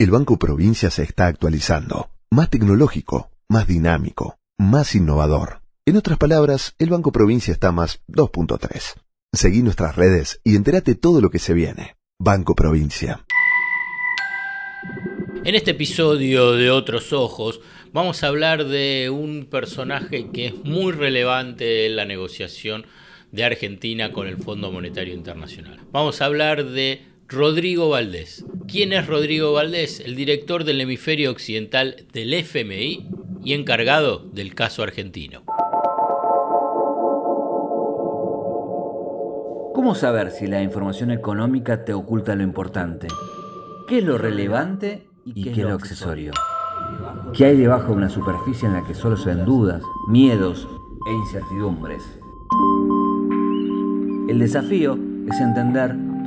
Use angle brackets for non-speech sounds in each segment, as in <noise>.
El Banco Provincia se está actualizando, más tecnológico, más dinámico, más innovador. En otras palabras, el Banco Provincia está más 2.3. Seguí nuestras redes y entérate todo lo que se viene. Banco Provincia. En este episodio de Otros Ojos vamos a hablar de un personaje que es muy relevante en la negociación de Argentina con el Fondo Monetario Internacional. Vamos a hablar de Rodrigo Valdés. ¿Quién es Rodrigo Valdés? El director del hemisferio occidental del FMI y encargado del caso argentino. ¿Cómo saber si la información económica te oculta lo importante? ¿Qué es lo relevante y qué es lo accesorio? ¿Qué hay debajo de una superficie en la que solo se ven dudas, miedos e incertidumbres? El desafío es entender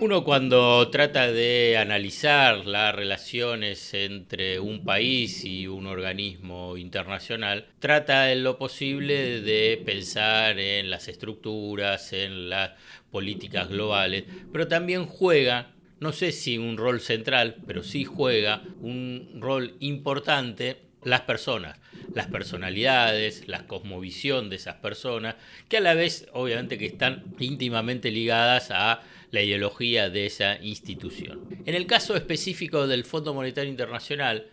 Uno cuando trata de analizar las relaciones entre un país y un organismo internacional, trata en lo posible de pensar en las estructuras, en las políticas globales, pero también juega, no sé si un rol central, pero sí juega un rol importante las personas, las personalidades, la cosmovisión de esas personas, que a la vez obviamente que están íntimamente ligadas a la ideología de esa institución. En el caso específico del Fondo Monetario Internacional,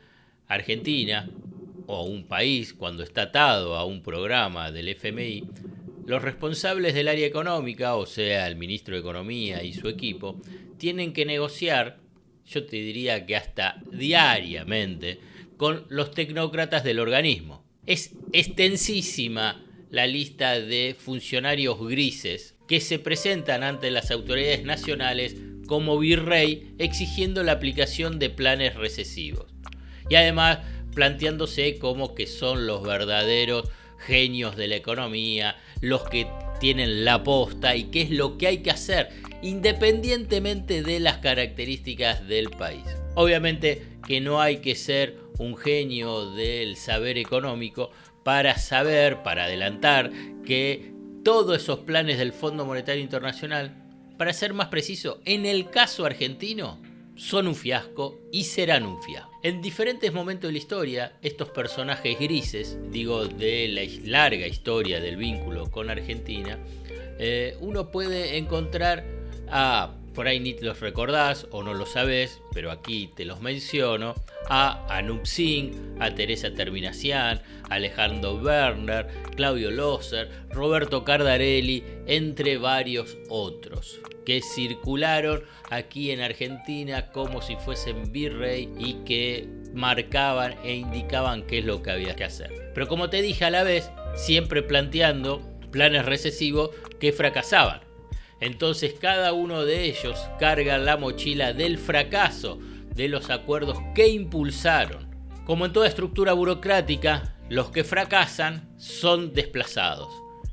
Argentina, o un país cuando está atado a un programa del FMI, los responsables del área económica, o sea, el ministro de Economía y su equipo, tienen que negociar, yo te diría que hasta diariamente, con los tecnócratas del organismo. Es extensísima la lista de funcionarios grises que se presentan ante las autoridades nacionales como virrey exigiendo la aplicación de planes recesivos. Y además planteándose como que son los verdaderos genios de la economía, los que tienen la posta y qué es lo que hay que hacer independientemente de las características del país. Obviamente que no hay que ser un genio del saber económico para saber, para adelantar que todos esos planes del Fondo Monetario Internacional, para ser más preciso, en el caso argentino, son un fiasco y serán un fiasco. En diferentes momentos de la historia, estos personajes grises, digo de la larga historia del vínculo con Argentina, eh, uno puede encontrar a por ahí ni los recordás o no lo sabés, pero aquí te los menciono, a Anup Singh, a Teresa Terminacián, Alejandro Werner, Claudio Loser, Roberto Cardarelli, entre varios otros, que circularon aquí en Argentina como si fuesen virrey y que marcaban e indicaban qué es lo que había que hacer. Pero como te dije a la vez, siempre planteando planes recesivos que fracasaban entonces cada uno de ellos carga la mochila del fracaso de los acuerdos que impulsaron. Como en toda estructura burocrática, los que fracasan son desplazados.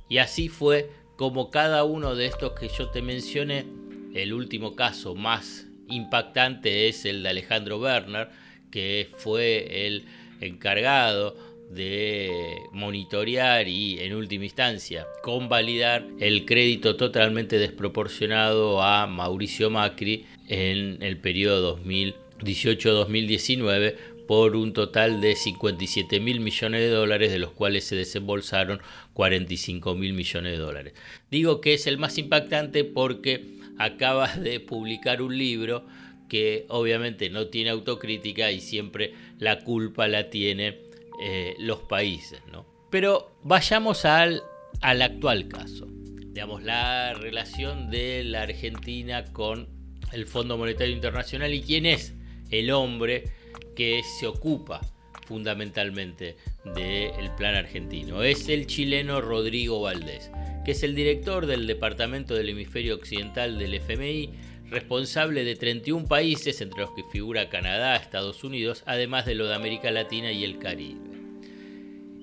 Y así fue como cada uno de estos que yo te mencioné, el último caso más impactante es el de Alejandro Werner, que fue el encargado de monitorear y en última instancia convalidar el crédito totalmente desproporcionado a Mauricio Macri en el periodo 2018-2019 por un total de 57 mil millones de dólares, de los cuales se desembolsaron 45 mil millones de dólares. Digo que es el más impactante porque acaba <laughs> de publicar un libro que obviamente no tiene autocrítica y siempre la culpa la tiene eh, los países. ¿no? Pero vayamos al, al actual caso. Digamos, la relación de la Argentina con el Fondo Monetario Internacional y quién es el hombre que se ocupa fundamentalmente del plan argentino. Es el chileno Rodrigo Valdés, que es el director del Departamento del Hemisferio Occidental del FMI, responsable de 31 países, entre los que figura Canadá, Estados Unidos, además de lo de América Latina y el Caribe.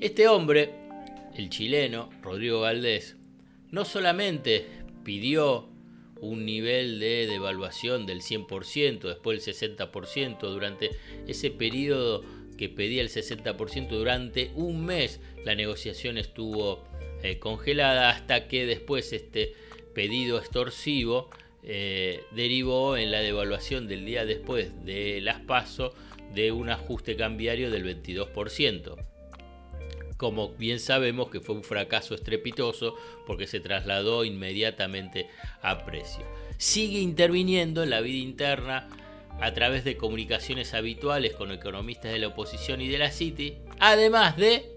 Este hombre, el chileno Rodrigo Valdés, no solamente pidió un nivel de devaluación del 100%, después el 60%, durante ese periodo que pedía el 60% durante un mes, la negociación estuvo eh, congelada hasta que después este pedido extorsivo eh, derivó en la devaluación del día después de las PASO de un ajuste cambiario del 22%. Como bien sabemos que fue un fracaso estrepitoso porque se trasladó inmediatamente a precio. Sigue interviniendo en la vida interna a través de comunicaciones habituales con economistas de la oposición y de la City, además de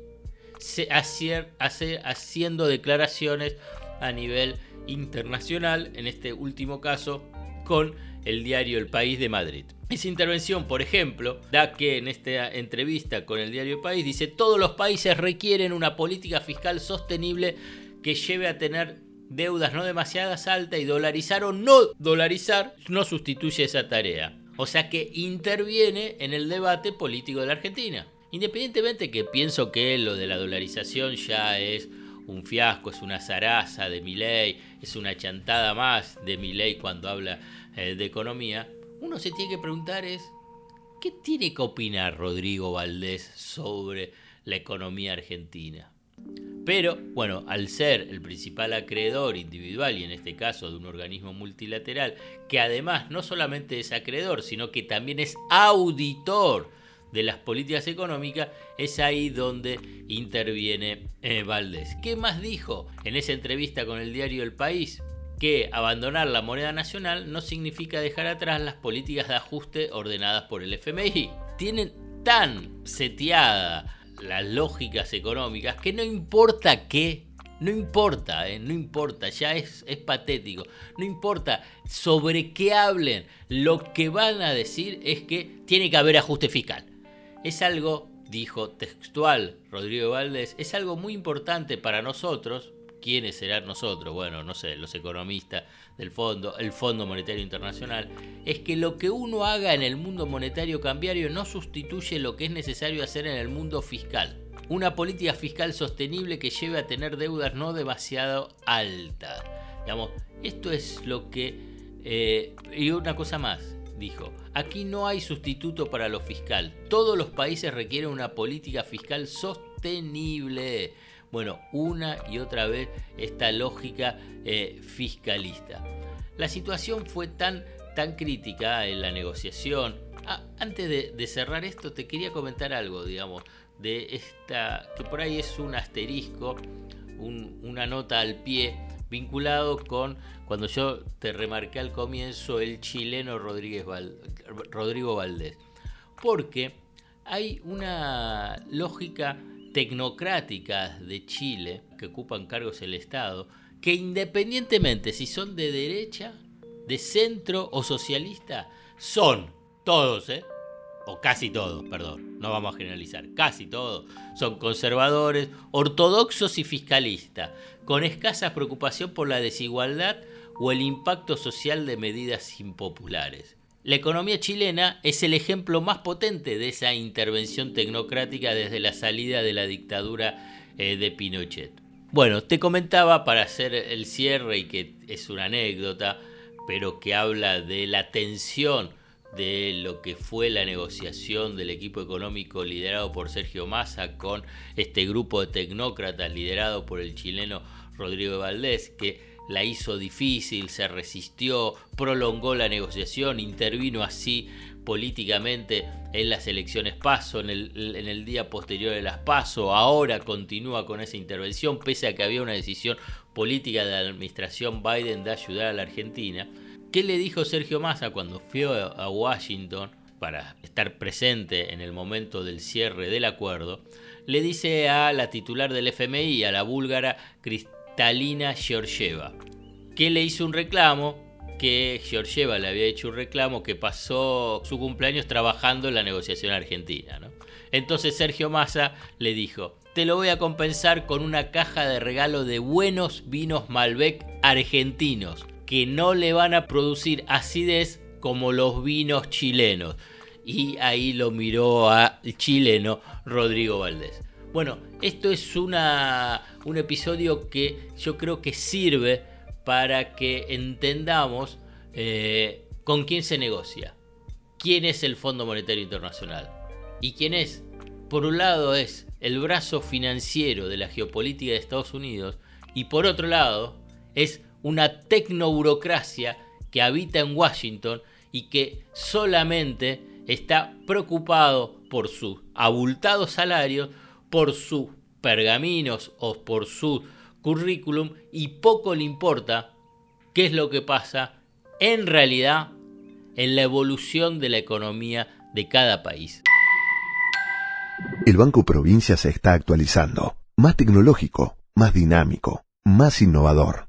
hacer, haciendo declaraciones a nivel internacional, en este último caso con el diario El País de Madrid. Esa intervención, por ejemplo, da que en esta entrevista con el diario El País dice, todos los países requieren una política fiscal sostenible que lleve a tener deudas no demasiadas altas y dolarizar o no dolarizar no sustituye esa tarea. O sea que interviene en el debate político de la Argentina. Independientemente que pienso que lo de la dolarización ya es un fiasco, es una zaraza de mi ley, es una chantada más de mi ley cuando habla eh, de economía, uno se tiene que preguntar es, ¿qué tiene que opinar Rodrigo Valdés sobre la economía argentina? Pero, bueno, al ser el principal acreedor individual y en este caso de un organismo multilateral, que además no solamente es acreedor, sino que también es auditor de las políticas económicas, es ahí donde interviene eh, Valdés. ¿Qué más dijo en esa entrevista con el diario El País? Que abandonar la moneda nacional no significa dejar atrás las políticas de ajuste ordenadas por el FMI. Tienen tan seteada las lógicas económicas que no importa qué, no importa, eh, no importa, ya es, es patético, no importa sobre qué hablen, lo que van a decir es que tiene que haber ajuste fiscal. Es algo, dijo textual Rodrigo Valdés, es algo muy importante para nosotros, ¿Quiénes serán nosotros? Bueno, no sé, los economistas del fondo, el Fondo Monetario Internacional, es que lo que uno haga en el mundo monetario cambiario no sustituye lo que es necesario hacer en el mundo fiscal. Una política fiscal sostenible que lleve a tener deudas no demasiado altas. Digamos, esto es lo que... Eh, y una cosa más, dijo, aquí no hay sustituto para lo fiscal. Todos los países requieren una política fiscal sostenible bueno, una y otra vez esta lógica eh, fiscalista. La situación fue tan, tan crítica en la negociación. Ah, antes de, cerrar esto, te quería comentar algo, digamos, de esta, que por ahí es un asterisco, una nota al pie vinculado con cuando yo te remarqué al comienzo el chileno Rodríguez Rodrigo Valdés. Porque hay una lógica tecnocráticas de Chile que ocupan cargos el Estado, que independientemente si son de derecha, de centro o socialista, son todos, ¿eh? O casi todos, perdón, no vamos a generalizar, casi todos, son conservadores, ortodoxos y fiscalistas, con escasa preocupación por la desigualdad o el impacto social de medidas impopulares. La economía chilena es el ejemplo más potente de esa intervención tecnocrática desde la salida de la dictadura eh, de Pinochet. Bueno, te comentaba para hacer el cierre y que es una anécdota, pero que habla de la tensión de lo que fue la negociación del equipo económico liderado por Sergio Massa con este grupo de tecnócratas liderado por el chileno Rodrigo Valdés, que la hizo difícil, se resistió, prolongó la negociación, intervino así políticamente en las elecciones PASO, en el, en el día posterior de las PASO, ahora continúa con esa intervención, pese a que había una decisión política de la administración Biden de ayudar a la Argentina. ¿Qué le dijo Sergio Massa cuando fue a Washington para estar presente en el momento del cierre del acuerdo? Le dice a la titular del FMI, a la búlgara Cristina Talina Georgieva, que le hizo un reclamo, que Georgieva le había hecho un reclamo que pasó su cumpleaños trabajando en la negociación argentina. Entonces Sergio Massa le dijo, te lo voy a compensar con una caja de regalo de buenos vinos Malbec argentinos, que no le van a producir acidez como los vinos chilenos. Y ahí lo miró al chileno Rodrigo Valdés. Bueno, esto es una, un episodio que yo creo que sirve para que entendamos eh, con quién se negocia, quién es el Fondo Monetario Internacional y quién es, por un lado, es el brazo financiero de la geopolítica de Estados Unidos y por otro lado es una tecnoburocracia que habita en Washington y que solamente está preocupado por sus abultados salarios, por sus pergaminos o por su currículum y poco le importa qué es lo que pasa en realidad en la evolución de la economía de cada país. El Banco Provincia se está actualizando, más tecnológico, más dinámico, más innovador.